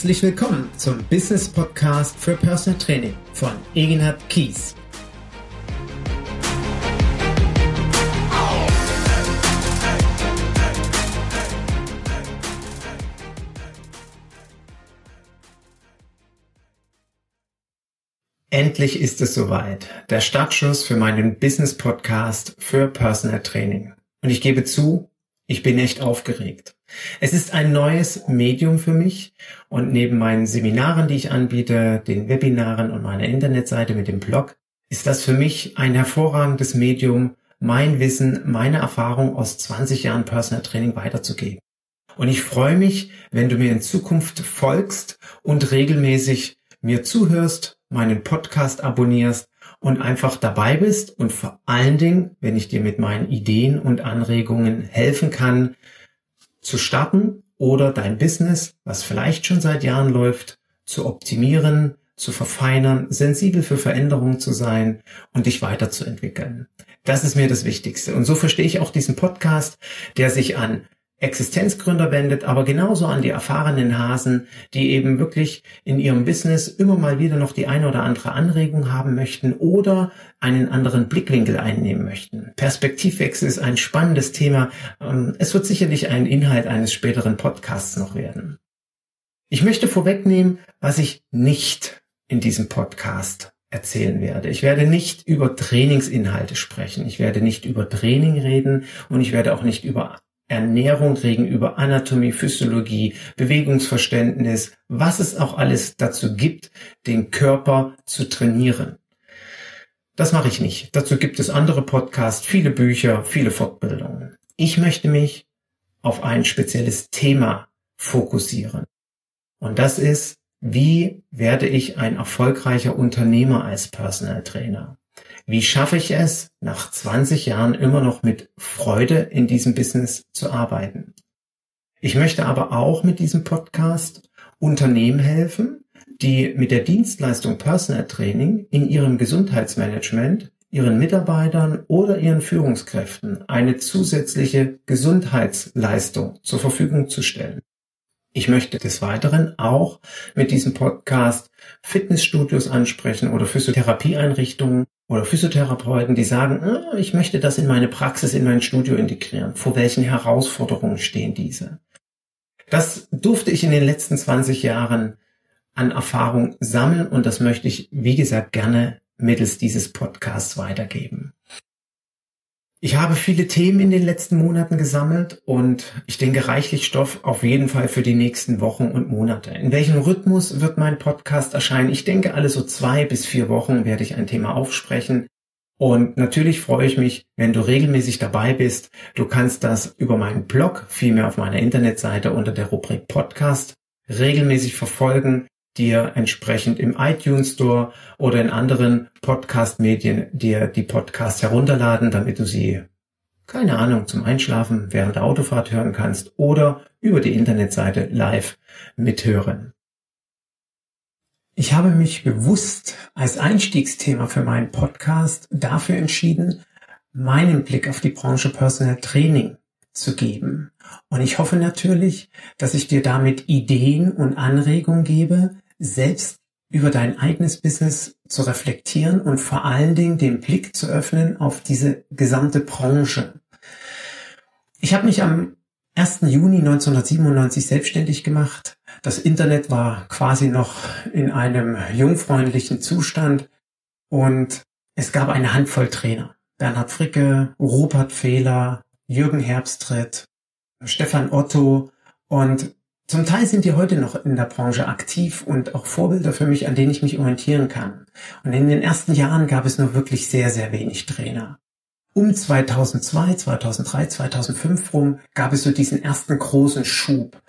Herzlich willkommen zum Business Podcast für Personal Training von Egenhard Kies. Endlich ist es soweit. Der Startschuss für meinen Business Podcast für Personal Training. Und ich gebe zu, ich bin echt aufgeregt. Es ist ein neues Medium für mich und neben meinen Seminaren, die ich anbiete, den Webinaren und meiner Internetseite mit dem Blog, ist das für mich ein hervorragendes Medium, mein Wissen, meine Erfahrung aus 20 Jahren Personal Training weiterzugeben. Und ich freue mich, wenn du mir in Zukunft folgst und regelmäßig mir zuhörst, meinen Podcast abonnierst und einfach dabei bist und vor allen Dingen, wenn ich dir mit meinen Ideen und Anregungen helfen kann, zu starten oder dein Business, was vielleicht schon seit Jahren läuft, zu optimieren, zu verfeinern, sensibel für Veränderungen zu sein und dich weiterzuentwickeln. Das ist mir das Wichtigste. Und so verstehe ich auch diesen Podcast, der sich an Existenzgründer wendet, aber genauso an die erfahrenen Hasen, die eben wirklich in ihrem Business immer mal wieder noch die eine oder andere Anregung haben möchten oder einen anderen Blickwinkel einnehmen möchten. Perspektivwechsel ist ein spannendes Thema. Ähm, es wird sicherlich ein Inhalt eines späteren Podcasts noch werden. Ich möchte vorwegnehmen, was ich nicht in diesem Podcast erzählen werde. Ich werde nicht über Trainingsinhalte sprechen. Ich werde nicht über Training reden und ich werde auch nicht über Ernährung reden, über Anatomie, Physiologie, Bewegungsverständnis, was es auch alles dazu gibt, den Körper zu trainieren. Das mache ich nicht. Dazu gibt es andere Podcasts, viele Bücher, viele Fortbildungen. Ich möchte mich auf ein spezielles Thema fokussieren. Und das ist, wie werde ich ein erfolgreicher Unternehmer als Personal Trainer? Wie schaffe ich es, nach 20 Jahren immer noch mit Freude in diesem Business zu arbeiten? Ich möchte aber auch mit diesem Podcast Unternehmen helfen, die mit der Dienstleistung Personal Training in ihrem Gesundheitsmanagement ihren Mitarbeitern oder ihren Führungskräften eine zusätzliche Gesundheitsleistung zur Verfügung zu stellen. Ich möchte des Weiteren auch mit diesem Podcast Fitnessstudios ansprechen oder Physiotherapieeinrichtungen oder Physiotherapeuten, die sagen, ah, ich möchte das in meine Praxis, in mein Studio integrieren. Vor welchen Herausforderungen stehen diese? Das durfte ich in den letzten 20 Jahren an Erfahrung sammeln und das möchte ich, wie gesagt, gerne mittels dieses Podcasts weitergeben. Ich habe viele Themen in den letzten Monaten gesammelt und ich denke reichlich Stoff auf jeden Fall für die nächsten Wochen und Monate. In welchem Rhythmus wird mein Podcast erscheinen? Ich denke, alle so zwei bis vier Wochen werde ich ein Thema aufsprechen. Und natürlich freue ich mich, wenn du regelmäßig dabei bist. Du kannst das über meinen Blog, vielmehr auf meiner Internetseite unter der Rubrik Podcast regelmäßig verfolgen dir entsprechend im iTunes Store oder in anderen Podcast-Medien dir die Podcasts herunterladen, damit du sie, keine Ahnung, zum Einschlafen während der Autofahrt hören kannst oder über die Internetseite live mithören. Ich habe mich bewusst als Einstiegsthema für meinen Podcast dafür entschieden, meinen Blick auf die Branche Personal Training zu geben. Und ich hoffe natürlich, dass ich dir damit Ideen und Anregungen gebe, selbst über dein eigenes Business zu reflektieren und vor allen Dingen den Blick zu öffnen auf diese gesamte Branche. Ich habe mich am 1. Juni 1997 selbstständig gemacht. Das Internet war quasi noch in einem jungfreundlichen Zustand und es gab eine Handvoll Trainer. Bernhard Fricke, Rupert Fehler, Jürgen Herbstritt, Stefan Otto und zum Teil sind die heute noch in der Branche aktiv und auch Vorbilder für mich, an denen ich mich orientieren kann. Und in den ersten Jahren gab es nur wirklich sehr, sehr wenig Trainer. Um 2002, 2003, 2005 rum gab es so diesen ersten großen Schub.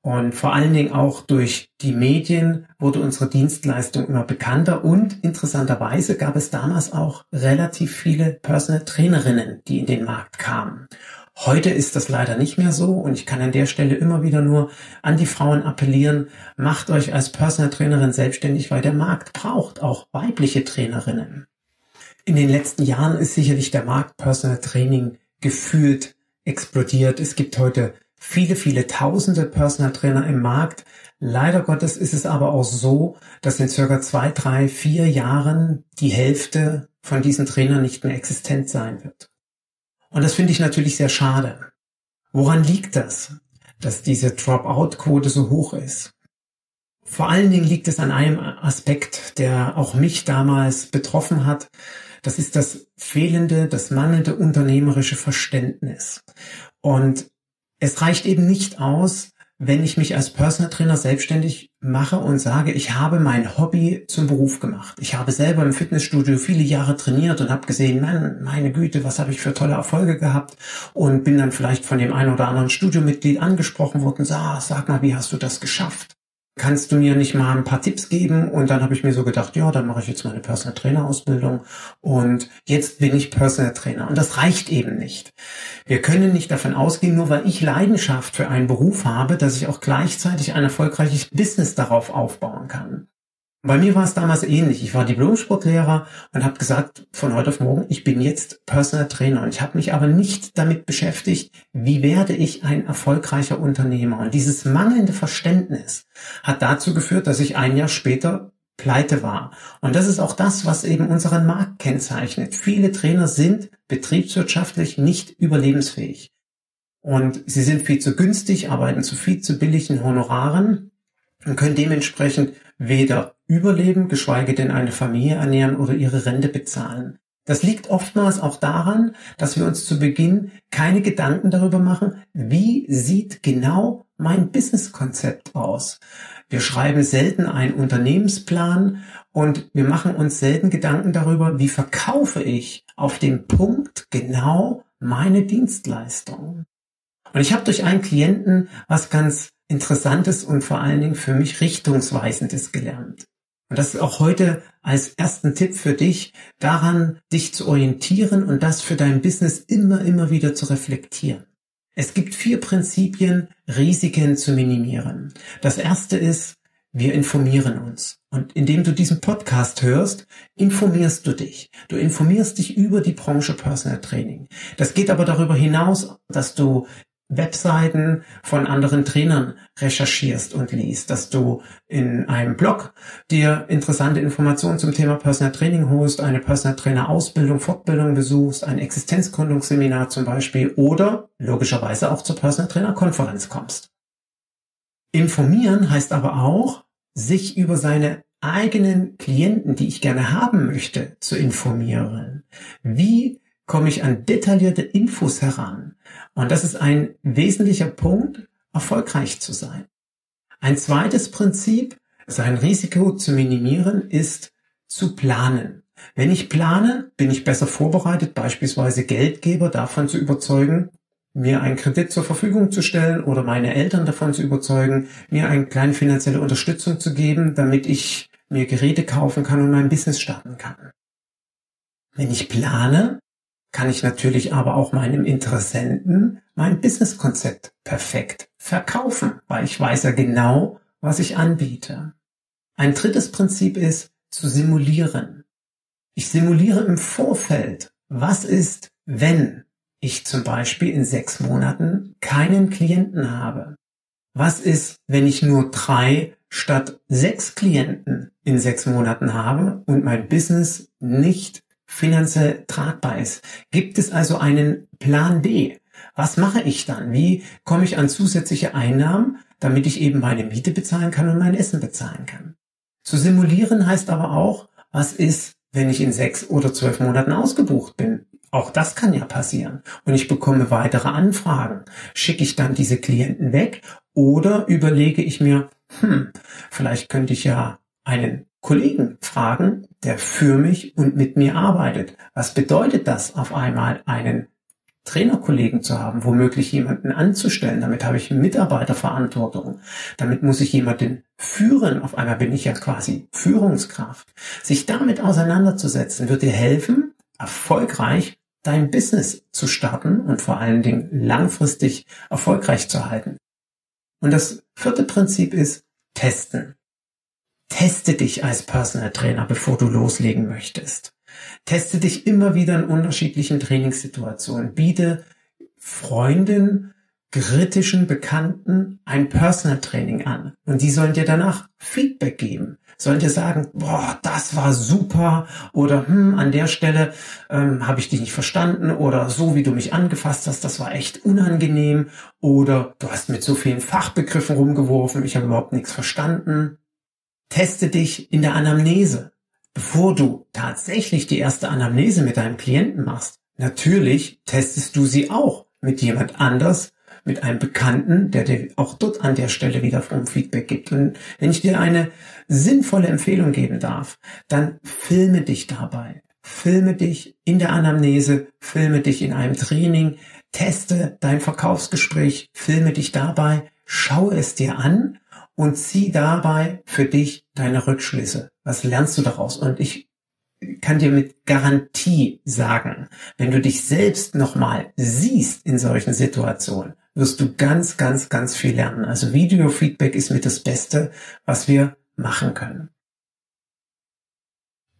Und vor allen Dingen auch durch die Medien wurde unsere Dienstleistung immer bekannter und interessanterweise gab es damals auch relativ viele Personal Trainerinnen, die in den Markt kamen. Heute ist das leider nicht mehr so und ich kann an der Stelle immer wieder nur an die Frauen appellieren, macht euch als Personal Trainerin selbstständig, weil der Markt braucht auch weibliche Trainerinnen. In den letzten Jahren ist sicherlich der Markt Personal Training gefühlt explodiert. Es gibt heute viele, viele tausende Personal Trainer im Markt. Leider Gottes ist es aber auch so, dass in circa zwei, drei, vier Jahren die Hälfte von diesen Trainern nicht mehr existent sein wird. Und das finde ich natürlich sehr schade. Woran liegt das, dass diese Dropout-Quote so hoch ist? Vor allen Dingen liegt es an einem Aspekt, der auch mich damals betroffen hat. Das ist das fehlende, das mangelnde unternehmerische Verständnis. Und es reicht eben nicht aus, wenn ich mich als Personal Trainer selbstständig mache und sage, ich habe mein Hobby zum Beruf gemacht. Ich habe selber im Fitnessstudio viele Jahre trainiert und habe gesehen, Mann, meine Güte, was habe ich für tolle Erfolge gehabt und bin dann vielleicht von dem einen oder anderen Studiomitglied angesprochen worden, sag, sag mal, wie hast du das geschafft? Kannst du mir nicht mal ein paar Tipps geben? Und dann habe ich mir so gedacht, ja, dann mache ich jetzt meine Personal Trainer Ausbildung und jetzt bin ich Personal Trainer. Und das reicht eben nicht. Wir können nicht davon ausgehen, nur weil ich Leidenschaft für einen Beruf habe, dass ich auch gleichzeitig ein erfolgreiches Business darauf aufbauen kann. Bei mir war es damals ähnlich. Ich war Diplom-Sportlehrer und habe gesagt, von heute auf morgen, ich bin jetzt Personal Trainer. Und ich habe mich aber nicht damit beschäftigt, wie werde ich ein erfolgreicher Unternehmer. Und dieses mangelnde Verständnis hat dazu geführt, dass ich ein Jahr später pleite war. Und das ist auch das, was eben unseren Markt kennzeichnet. Viele Trainer sind betriebswirtschaftlich nicht überlebensfähig. Und sie sind viel zu günstig, arbeiten zu viel zu billigen Honoraren und können dementsprechend weder überleben, geschweige denn eine Familie ernähren oder ihre Rente bezahlen. Das liegt oftmals auch daran, dass wir uns zu Beginn keine Gedanken darüber machen, wie sieht genau mein Businesskonzept aus. Wir schreiben selten einen Unternehmensplan und wir machen uns selten Gedanken darüber, wie verkaufe ich auf dem Punkt genau meine Dienstleistung. Und ich habe durch einen Klienten was ganz Interessantes und vor allen Dingen für mich Richtungsweisendes gelernt. Und das ist auch heute als ersten Tipp für dich, daran dich zu orientieren und das für dein Business immer, immer wieder zu reflektieren. Es gibt vier Prinzipien, Risiken zu minimieren. Das erste ist, wir informieren uns. Und indem du diesen Podcast hörst, informierst du dich. Du informierst dich über die Branche Personal Training. Das geht aber darüber hinaus, dass du Webseiten von anderen Trainern recherchierst und liest, dass du in einem Blog dir interessante Informationen zum Thema Personal Training holst, eine Personal Trainer Ausbildung, Fortbildung besuchst, ein Existenzgründungsseminar zum Beispiel oder logischerweise auch zur Personal Trainer Konferenz kommst. Informieren heißt aber auch, sich über seine eigenen Klienten, die ich gerne haben möchte, zu informieren. Wie komme ich an detaillierte Infos heran. Und das ist ein wesentlicher Punkt, erfolgreich zu sein. Ein zweites Prinzip, sein Risiko zu minimieren, ist zu planen. Wenn ich plane, bin ich besser vorbereitet, beispielsweise Geldgeber davon zu überzeugen, mir einen Kredit zur Verfügung zu stellen oder meine Eltern davon zu überzeugen, mir eine kleine finanzielle Unterstützung zu geben, damit ich mir Geräte kaufen kann und mein Business starten kann. Wenn ich plane, kann ich natürlich aber auch meinem Interessenten mein Businesskonzept perfekt verkaufen, weil ich weiß ja genau, was ich anbiete. Ein drittes Prinzip ist zu simulieren. Ich simuliere im Vorfeld, was ist, wenn ich zum Beispiel in sechs Monaten keinen Klienten habe? Was ist, wenn ich nur drei statt sechs Klienten in sechs Monaten habe und mein Business nicht finanziell tragbar ist. Gibt es also einen Plan B? Was mache ich dann? Wie komme ich an zusätzliche Einnahmen, damit ich eben meine Miete bezahlen kann und mein Essen bezahlen kann? Zu simulieren heißt aber auch, was ist, wenn ich in sechs oder zwölf Monaten ausgebucht bin? Auch das kann ja passieren. Und ich bekomme weitere Anfragen. Schicke ich dann diese Klienten weg oder überlege ich mir, hm, vielleicht könnte ich ja einen Kollegen fragen, der für mich und mit mir arbeitet. Was bedeutet das auf einmal, einen Trainerkollegen zu haben, womöglich jemanden anzustellen. Damit habe ich Mitarbeiterverantwortung. Damit muss ich jemanden führen. Auf einmal bin ich ja quasi Führungskraft. Sich damit auseinanderzusetzen, wird dir helfen, erfolgreich dein Business zu starten und vor allen Dingen langfristig erfolgreich zu halten. Und das vierte Prinzip ist testen. Teste dich als Personal Trainer, bevor du loslegen möchtest. Teste dich immer wieder in unterschiedlichen Trainingssituationen. Biete Freunden, kritischen Bekannten ein Personal Training an und die sollen dir danach Feedback geben, sollen dir sagen, boah, das war super oder hm, an der Stelle ähm, habe ich dich nicht verstanden oder so wie du mich angefasst hast, das war echt unangenehm oder du hast mit so vielen Fachbegriffen rumgeworfen, ich habe überhaupt nichts verstanden. Teste dich in der Anamnese, bevor du tatsächlich die erste Anamnese mit deinem Klienten machst. Natürlich testest du sie auch mit jemand anders, mit einem Bekannten, der dir auch dort an der Stelle wieder vom Feedback gibt. Und wenn ich dir eine sinnvolle Empfehlung geben darf, dann filme dich dabei. Filme dich in der Anamnese, filme dich in einem Training, teste dein Verkaufsgespräch, filme dich dabei, schaue es dir an und zieh dabei für dich deine Rückschlüsse. Was lernst du daraus? Und ich kann dir mit Garantie sagen, wenn du dich selbst nochmal siehst in solchen Situationen, wirst du ganz, ganz, ganz viel lernen. Also Video-Feedback ist mit das Beste, was wir machen können.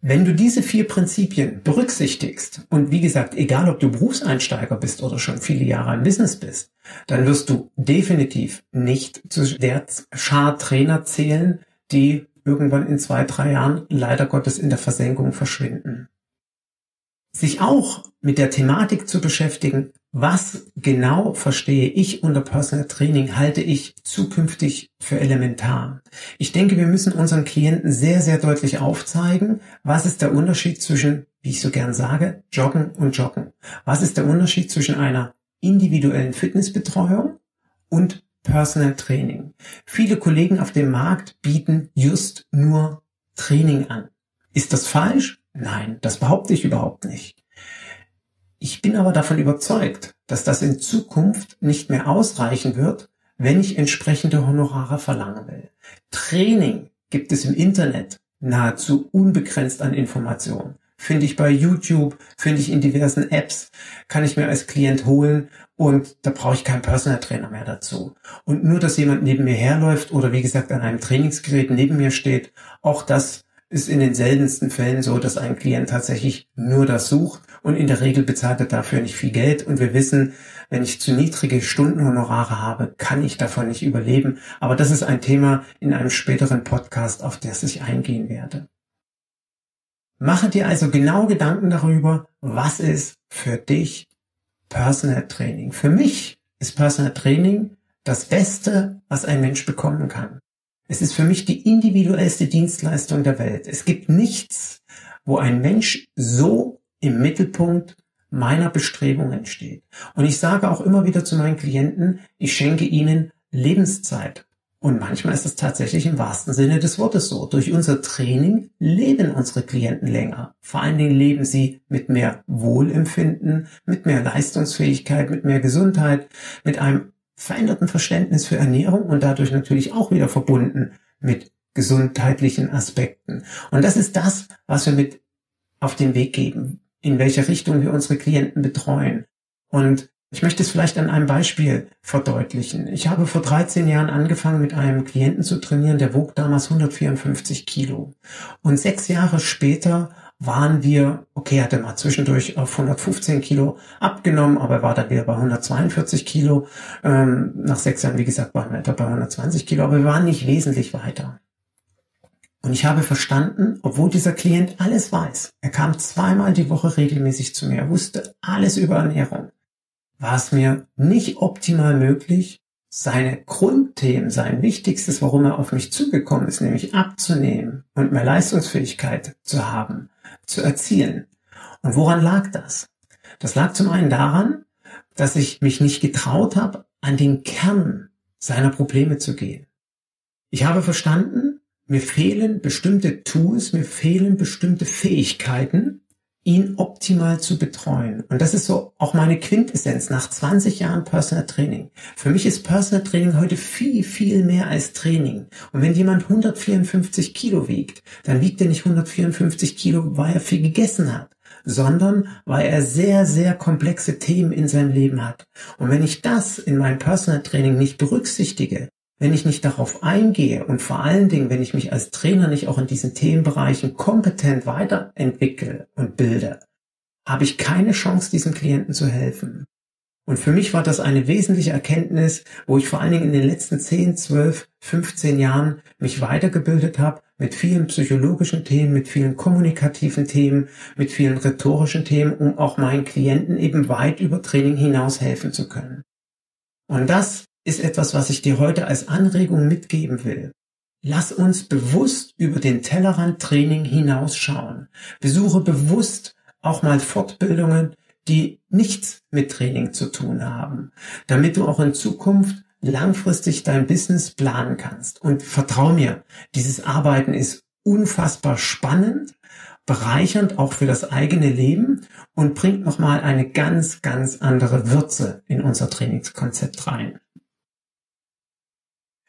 Wenn du diese vier Prinzipien berücksichtigst und wie gesagt, egal ob du Berufseinsteiger bist oder schon viele Jahre im Business bist, dann wirst du definitiv nicht zu der Schar Trainer zählen, die irgendwann in zwei, drei Jahren leider Gottes in der Versenkung verschwinden. Sich auch mit der Thematik zu beschäftigen, was genau verstehe ich unter Personal Training, halte ich zukünftig für elementar. Ich denke, wir müssen unseren Klienten sehr, sehr deutlich aufzeigen, was ist der Unterschied zwischen, wie ich so gern sage, Joggen und Joggen. Was ist der Unterschied zwischen einer individuellen Fitnessbetreuung und Personal Training. Viele Kollegen auf dem Markt bieten just nur Training an. Ist das falsch? Nein, das behaupte ich überhaupt nicht. Ich bin aber davon überzeugt, dass das in Zukunft nicht mehr ausreichen wird, wenn ich entsprechende Honorare verlangen will. Training gibt es im Internet nahezu unbegrenzt an Informationen. Finde ich bei YouTube, finde ich in diversen Apps, kann ich mir als Klient holen und da brauche ich keinen Personal Trainer mehr dazu. Und nur, dass jemand neben mir herläuft oder wie gesagt an einem Trainingsgerät neben mir steht, auch das ist in den seltensten Fällen so, dass ein Klient tatsächlich nur das sucht und in der Regel bezahlt er dafür nicht viel Geld und wir wissen, wenn ich zu niedrige Stundenhonorare habe, kann ich davon nicht überleben. Aber das ist ein Thema in einem späteren Podcast, auf das ich eingehen werde. Mache dir also genau Gedanken darüber, was ist für dich Personal Training. Für mich ist Personal Training das Beste, was ein Mensch bekommen kann. Es ist für mich die individuellste Dienstleistung der Welt. Es gibt nichts, wo ein Mensch so im Mittelpunkt meiner Bestrebungen steht. Und ich sage auch immer wieder zu meinen Klienten, ich schenke ihnen Lebenszeit. Und manchmal ist es tatsächlich im wahrsten Sinne des Wortes so. Durch unser Training leben unsere Klienten länger. Vor allen Dingen leben sie mit mehr Wohlempfinden, mit mehr Leistungsfähigkeit, mit mehr Gesundheit, mit einem veränderten Verständnis für Ernährung und dadurch natürlich auch wieder verbunden mit gesundheitlichen Aspekten. Und das ist das, was wir mit auf den Weg geben, in welche Richtung wir unsere Klienten betreuen. Und ich möchte es vielleicht an einem Beispiel verdeutlichen. Ich habe vor 13 Jahren angefangen, mit einem Klienten zu trainieren, der wog damals 154 Kilo. Und sechs Jahre später waren wir, okay, hat er mal zwischendurch auf 115 Kilo abgenommen, aber er war dann wieder bei 142 Kilo. Ähm, nach sechs Jahren, wie gesagt, waren wir etwa bei 120 Kilo, aber wir waren nicht wesentlich weiter. Und ich habe verstanden, obwohl dieser Klient alles weiß, er kam zweimal die Woche regelmäßig zu mir, wusste alles über Ernährung, war es mir nicht optimal möglich, seine Grundthemen, sein Wichtigstes, warum er auf mich zugekommen ist, nämlich abzunehmen und mehr Leistungsfähigkeit zu haben, zu erzielen. Und woran lag das? Das lag zum einen daran, dass ich mich nicht getraut habe, an den Kern seiner Probleme zu gehen. Ich habe verstanden, mir fehlen bestimmte Tools, mir fehlen bestimmte Fähigkeiten, ihn optimal zu betreuen. Und das ist so auch meine Quintessenz nach 20 Jahren Personal Training. Für mich ist Personal Training heute viel, viel mehr als Training. Und wenn jemand 154 Kilo wiegt, dann wiegt er nicht 154 Kilo, weil er viel gegessen hat sondern weil er sehr, sehr komplexe Themen in seinem Leben hat. Und wenn ich das in meinem Personal Training nicht berücksichtige, wenn ich nicht darauf eingehe und vor allen Dingen, wenn ich mich als Trainer nicht auch in diesen Themenbereichen kompetent weiterentwickle und bilde, habe ich keine Chance, diesem Klienten zu helfen. Und für mich war das eine wesentliche Erkenntnis, wo ich vor allen Dingen in den letzten 10, 12, 15 Jahren mich weitergebildet habe mit vielen psychologischen Themen, mit vielen kommunikativen Themen, mit vielen rhetorischen Themen, um auch meinen Klienten eben weit über Training hinaus helfen zu können. Und das ist etwas, was ich dir heute als Anregung mitgeben will. Lass uns bewusst über den Tellerrand Training hinausschauen. Besuche bewusst auch mal Fortbildungen, die nichts mit Training zu tun haben, damit du auch in Zukunft langfristig dein Business planen kannst. Und vertrau mir, dieses Arbeiten ist unfassbar spannend, bereichernd auch für das eigene Leben und bringt nochmal eine ganz, ganz andere Würze in unser Trainingskonzept rein.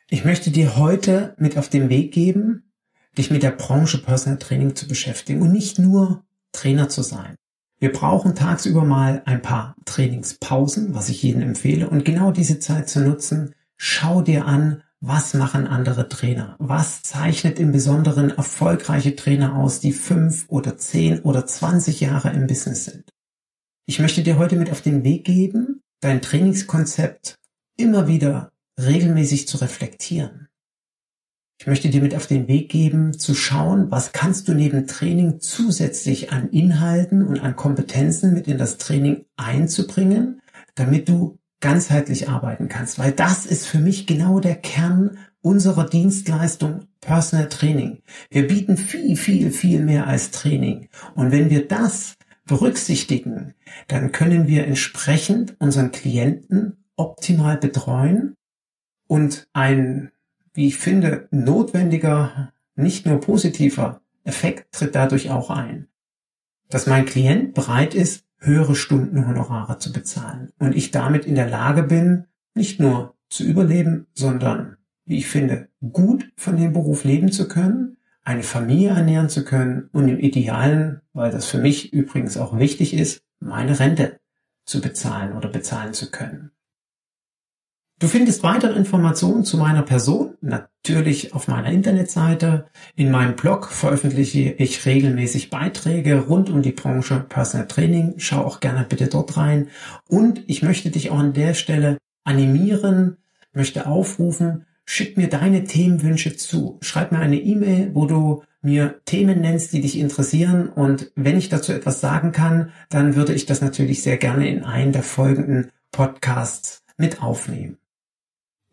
Ich möchte dir heute mit auf den Weg geben, dich mit der Branche Personal Training zu beschäftigen und nicht nur Trainer zu sein. Wir brauchen tagsüber mal ein paar Trainingspausen, was ich jedem empfehle. Und genau diese Zeit zu nutzen, schau dir an, was machen andere Trainer? Was zeichnet im Besonderen erfolgreiche Trainer aus, die fünf oder zehn oder zwanzig Jahre im Business sind? Ich möchte dir heute mit auf den Weg geben, dein Trainingskonzept immer wieder regelmäßig zu reflektieren. Ich möchte dir mit auf den Weg geben, zu schauen, was kannst du neben Training zusätzlich an Inhalten und an Kompetenzen mit in das Training einzubringen, damit du ganzheitlich arbeiten kannst. Weil das ist für mich genau der Kern unserer Dienstleistung Personal Training. Wir bieten viel, viel, viel mehr als Training. Und wenn wir das berücksichtigen, dann können wir entsprechend unseren Klienten optimal betreuen und ein wie ich finde, notwendiger, nicht nur positiver Effekt tritt dadurch auch ein. Dass mein Klient bereit ist, höhere Stundenhonorare zu bezahlen und ich damit in der Lage bin, nicht nur zu überleben, sondern, wie ich finde, gut von dem Beruf leben zu können, eine Familie ernähren zu können und im Idealen, weil das für mich übrigens auch wichtig ist, meine Rente zu bezahlen oder bezahlen zu können. Du findest weitere Informationen zu meiner Person natürlich auf meiner Internetseite. In meinem Blog veröffentliche ich regelmäßig Beiträge rund um die Branche Personal Training. Schau auch gerne bitte dort rein. Und ich möchte dich auch an der Stelle animieren, möchte aufrufen, schick mir deine Themenwünsche zu. Schreib mir eine E-Mail, wo du mir Themen nennst, die dich interessieren. Und wenn ich dazu etwas sagen kann, dann würde ich das natürlich sehr gerne in einen der folgenden Podcasts mit aufnehmen.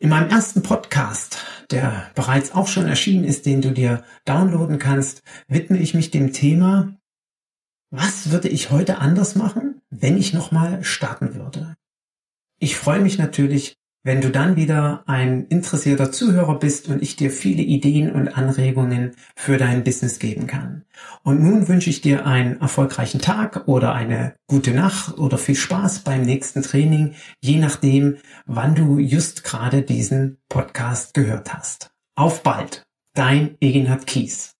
In meinem ersten Podcast, der bereits auch schon erschienen ist, den du dir downloaden kannst, widme ich mich dem Thema, was würde ich heute anders machen, wenn ich nochmal starten würde? Ich freue mich natürlich, wenn du dann wieder ein interessierter Zuhörer bist und ich dir viele Ideen und Anregungen für dein Business geben kann. Und nun wünsche ich dir einen erfolgreichen Tag oder eine gute Nacht oder viel Spaß beim nächsten Training, je nachdem, wann du just gerade diesen Podcast gehört hast. Auf bald, dein Egenhard Kies.